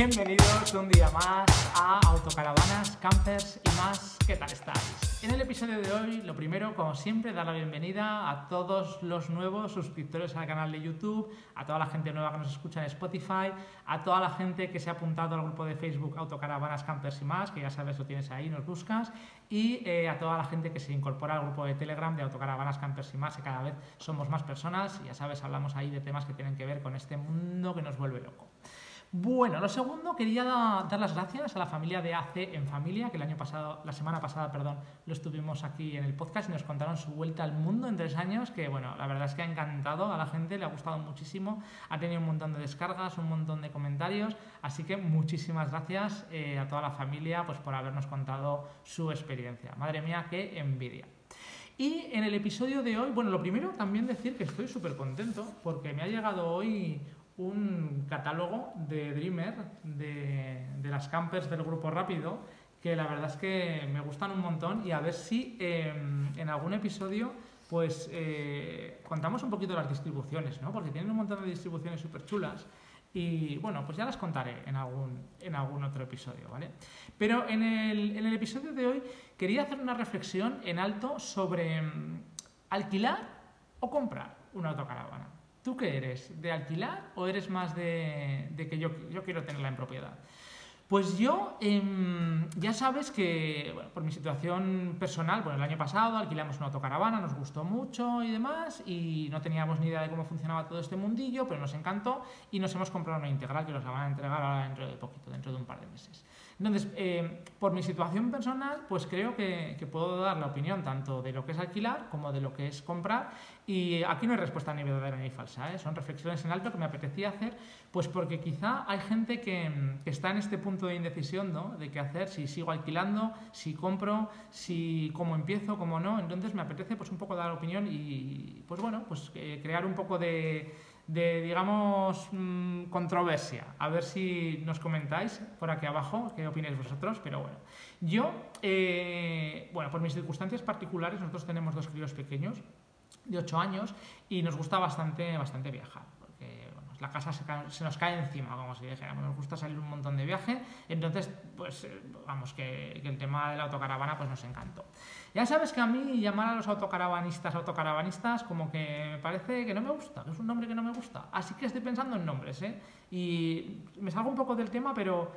Bienvenidos un día más a Autocaravanas, Campers y más. ¿Qué tal estáis? En el episodio de hoy, lo primero, como siempre, dar la bienvenida a todos los nuevos suscriptores al canal de YouTube, a toda la gente nueva que nos escucha en Spotify, a toda la gente que se ha apuntado al grupo de Facebook Autocaravanas, Campers y más, que ya sabes, lo tienes ahí, nos buscas, y eh, a toda la gente que se incorpora al grupo de Telegram de Autocaravanas, Campers y más, que cada vez somos más personas, ya sabes, hablamos ahí de temas que tienen que ver con este mundo que nos vuelve loco. Bueno, lo segundo, quería dar las gracias a la familia de AC en Familia, que el año pasado, la semana pasada, perdón, lo estuvimos aquí en el podcast y nos contaron su vuelta al mundo en tres años, que bueno, la verdad es que ha encantado a la gente, le ha gustado muchísimo, ha tenido un montón de descargas, un montón de comentarios, así que muchísimas gracias eh, a toda la familia pues, por habernos contado su experiencia. Madre mía, qué envidia. Y en el episodio de hoy, bueno, lo primero también decir que estoy súper contento porque me ha llegado hoy un catálogo de Dreamer, de, las campers del grupo rápido, que la verdad es que me gustan un montón y a ver si em, en algún episodio pues eh, contamos un poquito las distribuciones, ¿no? Porque tienen un montón de distribuciones súper chulas y bueno, pues ya las contaré en algún, en algún otro episodio, ¿vale? Pero en el, en el episodio de hoy quería hacer una reflexión en alto sobre em, alquilar o comprar una autocaravana. ¿Tú qué eres? ¿De alquilar o eres más de, que yo, quiero tenerla en propiedad? Pues yo, em, ya sabes que, por mi situación personal, bueno, el año pasado alquilamos una autocaravana, nos gustó mucho y demás, y no teníamos ni idea de cómo funcionaba todo este mundillo, pero nos encantó y nos hemos comprado una integral que nos la van a entregar ahora dentro de poquito, dentro de un par de meses. Entonces, eh, por mi situación personal, pues creo que, puedo dar la opinión tanto de lo que es alquilar como de lo que es comprar. Y aquí no hay respuesta ni verdadera ni falsa, ¿eh? son reflexiones en alto que me apetecía hacer, pues porque quizá hay gente que, está en este punto de indecisión, ¿no? De qué hacer, si sigo alquilando, si compro, si cómo empiezo, cómo no. Entonces me apetece pues un poco dar opinión y, pues bueno, pues eh, crear un poco de de, digamos, mm, controversia. A ver si nos comentáis por aquí abajo qué opináis vosotros, pero bueno. Yo, eh, bueno, por mis circunstancias particulares, nosotros tenemos dos críos pequeños de 8 años y nos gusta bastante, bastante viajar la casa se, nos cae encima, como si dijéramos, nos gusta salir un montón de viaje, entonces, pues, eh, vamos, que, el tema de la autocaravana, pues nos encantó. Ya sabes que a mí llamar a los autocaravanistas autocaravanistas como que me parece que no me gusta, que es un nombre que no me gusta, así que estoy pensando en nombres, ¿eh? Y me salgo un poco del tema, pero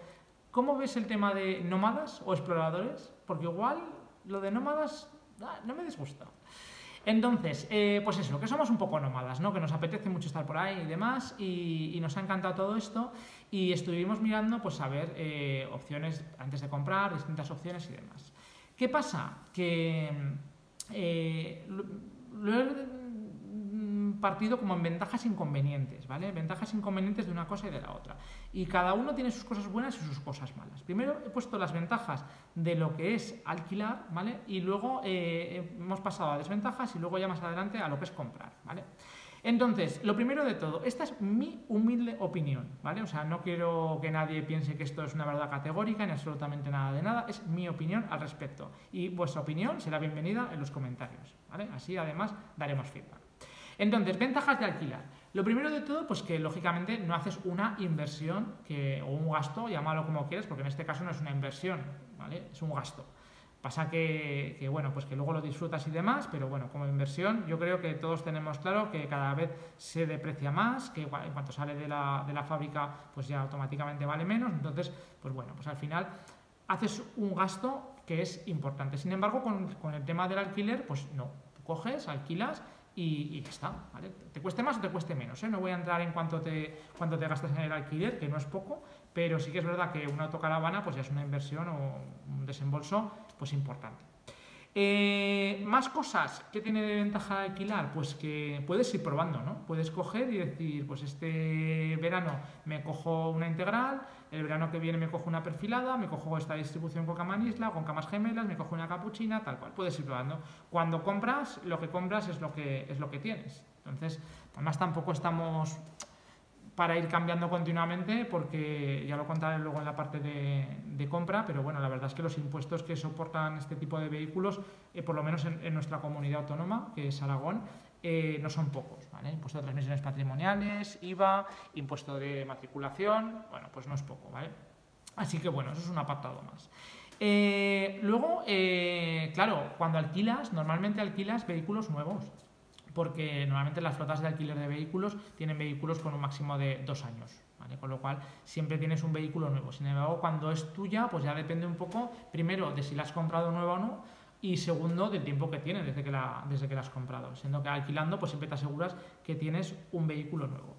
¿cómo ves el tema de nómadas o exploradores? Porque igual lo de nómadas ah, no me disgusta. Entonces, eh, pues eso, que somos un poco nómadas, ¿no? Que nos apetece mucho estar por ahí y demás, y, nos ha encantado todo esto, y estuvimos mirando, pues a ver eh, opciones antes de comprar, distintas opciones y demás. ¿Qué pasa? Que eh, lo, he partido como en ventajas e inconvenientes, ¿vale? Ventajas e inconvenientes de una cosa y de la otra. Y cada uno tiene sus cosas buenas y sus cosas malas. Primero he puesto las ventajas de lo que es alquilar, ¿vale? Y luego eh, hemos pasado a desventajas y luego ya más adelante a lo que es comprar, ¿vale? Entonces, lo primero de todo, esta es mi humilde opinión, ¿vale? O sea, no quiero que nadie piense que esto es una verdad categórica ni absolutamente nada de nada, es mi opinión al respecto. Y vuestra opinión será bienvenida en los comentarios, ¿vale? Así además daremos feedback. Entonces, ventajas de alquilar. Lo primero de todo, pues que lógicamente no haces una inversión que, o un gasto, llámalo como quieras, porque en este caso no es una inversión, ¿vale? Es un gasto. Pasa que, bueno, pues que luego lo disfrutas y demás, pero bueno, como inversión yo creo que todos tenemos claro que cada vez se deprecia más, que en cuanto sale de la, de la fábrica pues ya automáticamente vale menos, entonces pues bueno, pues al final haces un gasto que es importante. Sin embargo, con, con el tema del alquiler, pues no, coges, alquilas y, ya está, ¿vale? Te cueste más o te cueste menos, ¿eh? No voy a entrar en cuánto te, cuánto te gastas en el alquiler, que no es poco, pero sí que es verdad que una autocaravana pues ya es una inversión o un desembolso pues importante. Eh, más cosas que tiene de ventaja alquilar, pues que puedes ir probando, ¿no? Puedes coger y decir, pues este verano me cojo una integral, el verano que viene me cojo una perfilada, me cojo esta distribución con cama isla, con camas gemelas, me cojo una capuchina, tal cual. Puedes ir probando. Cuando compras, lo que compras es lo que, es lo que tienes. Entonces, además tampoco estamos para ir cambiando continuamente, porque ya lo contaré luego en la parte de, compra, pero bueno, la verdad es que los impuestos que soportan este tipo de vehículos, eh, por lo menos en, nuestra comunidad autónoma, que es Aragón, eh, no son pocos, ¿vale? Impuesto de transmisiones patrimoniales, IVA, impuesto de matriculación, bueno, pues no es poco, ¿vale? Así que bueno, eso es un apartado más. Eh, luego, claro, cuando alquilas, normalmente alquilas vehículos nuevos, porque normalmente las flotas de alquiler de vehículos tienen vehículos con un máximo de dos años. Con lo cual siempre tienes un vehículo nuevo. Sin embargo, cuando es tuya, pues ya depende un poco, primero, de si la has comprado nueva o no, y segundo, del tiempo que tiene desde que la, desde que la has comprado. Siendo que alquilando, pues siempre te aseguras que tienes un vehículo nuevo.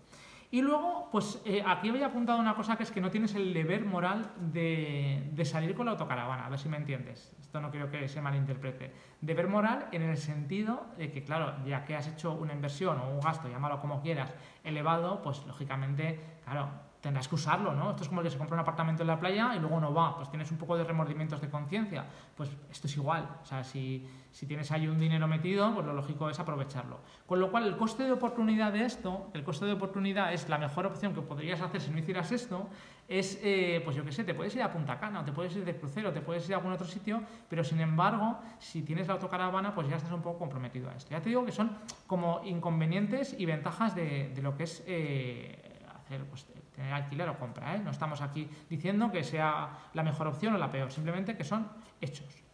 Y luego, pues eh, aquí había apuntado una cosa que es que no tienes el deber moral de, de, salir con la autocaravana, a ver si me entiendes. Esto no quiero que se malinterprete. Deber moral en el sentido de que, claro, ya que has hecho una inversión o un gasto, llámalo como quieras, elevado, pues lógicamente, claro, tendrás que usarlo, ¿no? Esto es como el que se compra un apartamento en la playa y luego no va, pues tienes un poco de remordimientos de conciencia. Pues esto es igual, o sea, si, si, tienes ahí un dinero metido, pues lo lógico es aprovecharlo. Con lo cual, el coste de oportunidad de esto, el coste de oportunidad es la mejor opción que podrías hacer si no hicieras esto, es, eh, pues yo qué sé, te puedes ir a Punta Cana, o te puedes ir de crucero, te puedes ir a algún otro sitio, pero sin embargo, si tienes la autocaravana, pues ya estás un poco comprometido a esto. Ya te digo que son como inconvenientes y ventajas de, de lo que es eh, hacer pues, tener alquiler o compra. ¿eh? No estamos aquí diciendo que sea la mejor opción o la peor, simplemente que son hechos.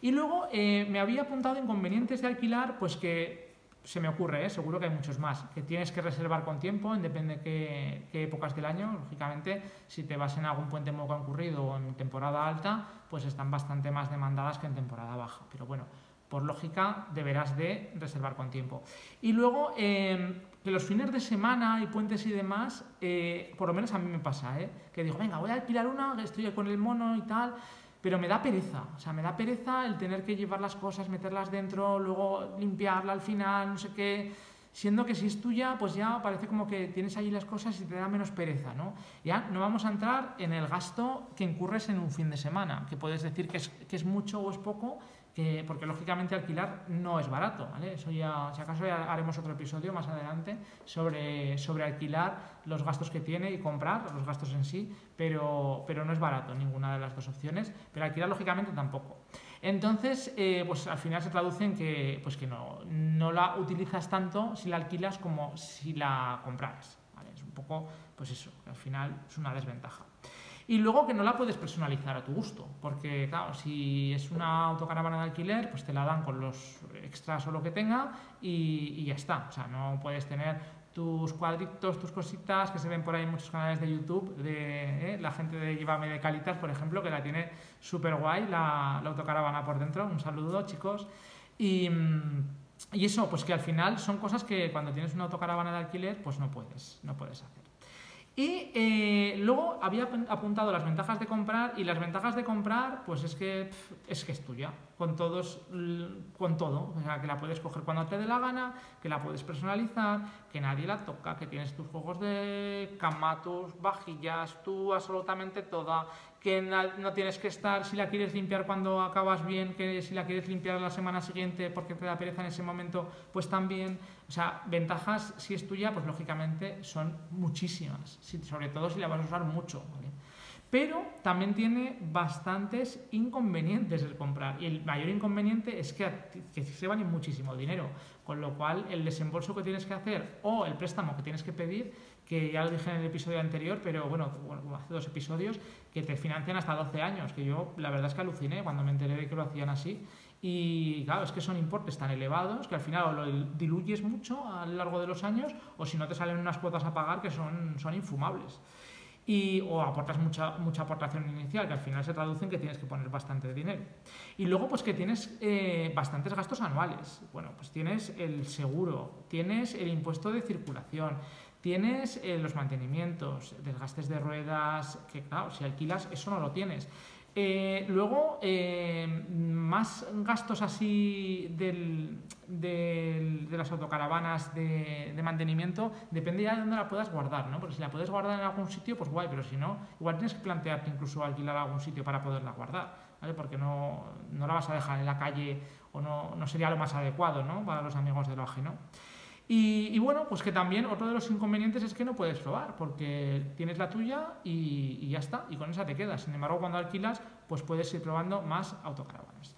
Y luego eh, me había apuntado inconvenientes de alquilar, pues que se me ocurre, ¿eh? seguro que hay muchos más, que tienes que reservar con tiempo, depende de qué, épocas del año. Lógicamente, si te vas en algún puente muy concurrido o en temporada alta, pues están bastante más demandadas que en temporada baja. Pero bueno, por lógica deberás de reservar con tiempo. Y luego, que los fines de semana y puentes y demás, eh, por lo menos a mí me pasa, ¿eh? que digo, venga, voy a alquilar una, estoy con el mono y tal, pero me da pereza, o sea, me da pereza el tener que llevar las cosas, meterlas dentro, luego limpiarla al final, no sé qué, siendo que si es tuya, pues ya parece como que tienes allí las cosas y te da menos pereza, ¿no? Ya no vamos a entrar en el gasto que incurres en un fin de semana, que puedes decir que es, que es mucho o es poco, porque lógicamente alquilar no es barato, ¿vale? Eso ya, si acaso ya haremos otro episodio más adelante sobre, sobre alquilar, los gastos que tiene y comprar, los gastos en sí, pero, pero no es barato ninguna de las dos opciones, pero alquilar lógicamente tampoco. Entonces, eh, pues al final se traduce en que, pues que no, no la utilizas tanto si la alquilas como si la compras, ¿vale? Es un poco, pues eso, al final es una desventaja. Y luego que no la puedes personalizar a tu gusto, porque claro, si es una autocaravana de alquiler, pues te la dan con los extras o lo que tenga y, ya está. O sea, no puedes tener tus cuadritos, tus cositas que se ven por ahí en muchos canales de YouTube, de ¿eh? la gente de Llévame de Calitas, por ejemplo, que la tiene súper guay, la, la, autocaravana por dentro. Un saludo, chicos. Y, y, eso, pues que al final son cosas que cuando tienes una autocaravana de alquiler, pues no puedes, no puedes hacer. Y eh, luego había apuntado las ventajas de comprar y las ventajas de comprar, pues es que es que es tuya, con todos, con todo, o sea, que la puedes coger cuando te dé la gana, que la puedes personalizar, que nadie la toca, que tienes tus juegos de cama, tus vajillas, tú absolutamente toda, que no tienes que estar si la quieres limpiar cuando acabas bien, que si la quieres limpiar la semana siguiente porque te da pereza en ese momento, pues también. O sea, ventajas, si es tuya, pues lógicamente son muchísimas, sobre todo si la vas a usar mucho. Pero también tiene bastantes inconvenientes el comprar. Y el mayor inconveniente es que, que se vale muchísimo dinero. Con lo cual, el desembolso que tienes que hacer o el préstamo que tienes que pedir, que ya lo dije en el episodio anterior, pero bueno, hace dos episodios, que te financian hasta 12 años. Que yo, la verdad es que aluciné cuando me enteré de que lo hacían así. Y claro, es que son importes tan elevados que al final o lo diluyes mucho a lo largo de los años o si no te salen unas cuotas a pagar que son, son infumables. Y, o aportas mucha, mucha aportación inicial, que al final se traduce en que tienes que poner bastante dinero. Y luego, pues que tienes eh, bastantes gastos anuales. Bueno, pues tienes el seguro, tienes el impuesto de circulación, tienes eh, los mantenimientos, desgastes de ruedas, que claro, si alquilas eso no lo tienes. Eh, luego, eh, más gastos así del, de las autocaravanas de, de, mantenimiento, depende ya de dónde la puedas guardar, ¿no? Porque si la puedes guardar en algún sitio, pues guay, pero si no, igual tienes que plantearte incluso alquilar algún sitio para poderla guardar, ¿vale? Porque no, no la vas a dejar en la calle o no, no sería lo más adecuado, ¿no? Para los amigos de lo ajeno. Y, bueno, pues que también otro de los inconvenientes es que no puedes probar, porque tienes la tuya y, y, ya está, y con esa te quedas. Sin embargo, cuando alquilas, pues puedes ir probando más autocaravanas.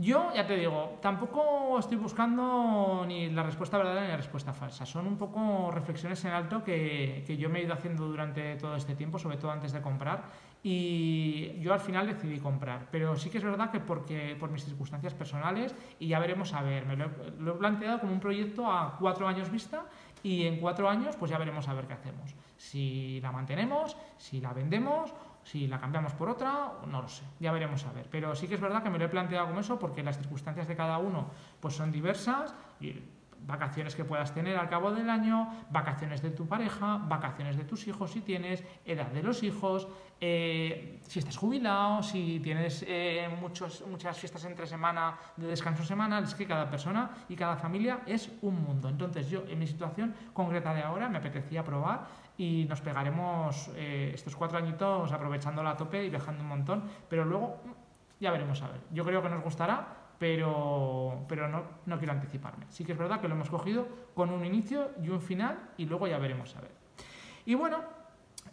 Yo, ya te digo, tampoco estoy buscando ni la respuesta verdadera ni la respuesta falsa. Son un poco reflexiones en alto que, que yo me he ido haciendo durante todo este tiempo, sobre todo antes de comprar. Y yo al final decidí comprar. Pero sí que es verdad que porque, por mis circunstancias personales, y ya veremos a ver, me lo he, planteado como un proyecto a cuatro años vista y en cuatro años pues ya veremos a ver qué hacemos. Si la mantenemos, si la vendemos si la cambiamos por otra, no lo sé, ya veremos a ver. Pero sí que es verdad que me lo he planteado como eso porque las circunstancias de cada uno pues son diversas. Y vacaciones que puedas tener al cabo del año, vacaciones de tu pareja, vacaciones de tus hijos si tienes, edad de los hijos, eh, si estás jubilado, si tienes eh, muchos, muchas fiestas entre semana de descanso semanal, es que cada persona y cada familia es un mundo. Entonces yo en mi situación concreta de ahora me apetecía probar y nos pegaremos eh, estos cuatro añitos aprovechándola a tope y viajando un montón, pero luego ya veremos a ver. Yo creo que nos gustará, pero, pero no, no quiero anticiparme. Sí que es verdad que lo hemos cogido con un inicio y un final y luego ya veremos a ver. Y bueno,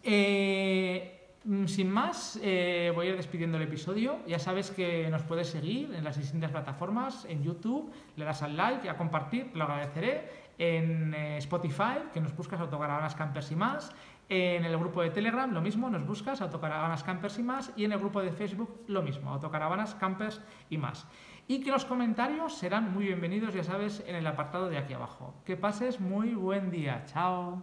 eh, mm, sin más, eh, voy a ir despidiendo el episodio. Ya sabes que nos puedes seguir en las distintas plataformas, en YouTube, le das al like y a compartir, lo agradeceré en eh, Spotify, que nos buscas Autocaravanas Campers y más. En el grupo de Telegram, lo mismo, nos buscas Autocaravanas Campers y más. Y en el grupo de Facebook, lo mismo, Autocaravanas Campers y más. Y que los comentarios serán muy bienvenidos, ya sabes, en el apartado de aquí abajo. Que pases muy buen día. Chao.